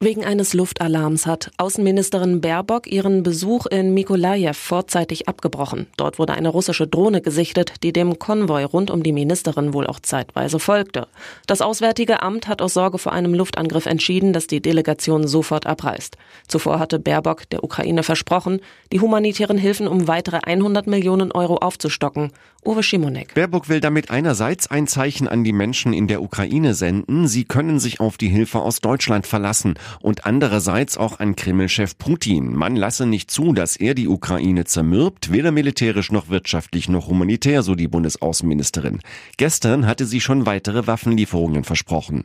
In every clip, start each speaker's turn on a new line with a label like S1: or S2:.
S1: Wegen eines Luftalarms hat Außenministerin Baerbock ihren Besuch in Mikolajew vorzeitig abgebrochen. Dort wurde eine russische Drohne gesichtet, die dem Konvoi rund um die Ministerin wohl auch zeitweise folgte. Das Auswärtige Amt hat aus Sorge vor einem Luftangriff entschieden, dass die Delegation sofort abreist. Zuvor hatte Baerbock der Ukraine versprochen, die humanitären Hilfen um weitere 100 Millionen Euro aufzustocken. Uwe Schimonek.
S2: Baerbock will damit einerseits ein Zeichen an die Menschen in der Ukraine senden, sie können sich auf die Hilfe aus Deutschland verlassen und andererseits auch an Kreml-Chef Putin. Man lasse nicht zu, dass er die Ukraine zermürbt, weder militärisch noch wirtschaftlich noch humanitär, so die Bundesaußenministerin. Gestern hatte sie schon weitere Waffenlieferungen versprochen.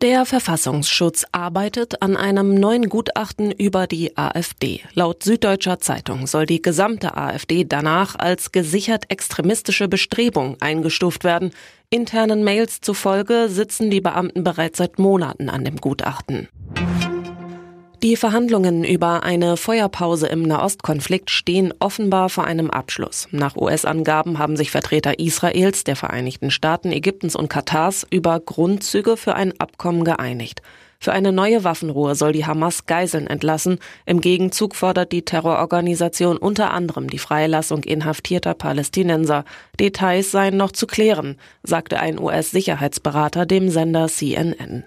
S1: Der Verfassungsschutz arbeitet an einem neuen Gutachten über die AfD. Laut Süddeutscher Zeitung soll die gesamte AfD danach als gesichert extremistische Bestrebung eingestuft werden. Internen Mails zufolge sitzen die Beamten bereits seit Monaten an dem Gutachten. Die Verhandlungen über eine Feuerpause im Nahostkonflikt stehen offenbar vor einem Abschluss. Nach US-Angaben haben sich Vertreter Israels, der Vereinigten Staaten, Ägyptens und Katars über Grundzüge für ein Abkommen geeinigt. Für eine neue Waffenruhe soll die Hamas Geiseln entlassen. Im Gegenzug fordert die Terrororganisation unter anderem die Freilassung inhaftierter Palästinenser. Details seien noch zu klären, sagte ein US-Sicherheitsberater dem Sender CNN.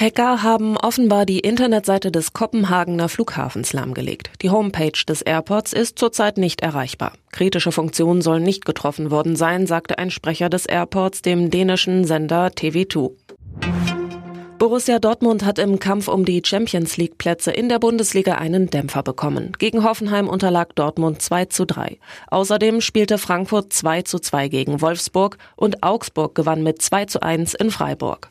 S1: Hacker haben offenbar die Internetseite des Kopenhagener Flughafens lahmgelegt. Die Homepage des Airports ist zurzeit nicht erreichbar. Kritische Funktionen sollen nicht getroffen worden sein, sagte ein Sprecher des Airports dem dänischen Sender TV2. Borussia Dortmund hat im Kampf um die Champions League Plätze in der Bundesliga einen Dämpfer bekommen. Gegen Hoffenheim unterlag Dortmund 2 zu 3. Außerdem spielte Frankfurt 2 zu 2 gegen Wolfsburg und Augsburg gewann mit 2 zu 1 in Freiburg.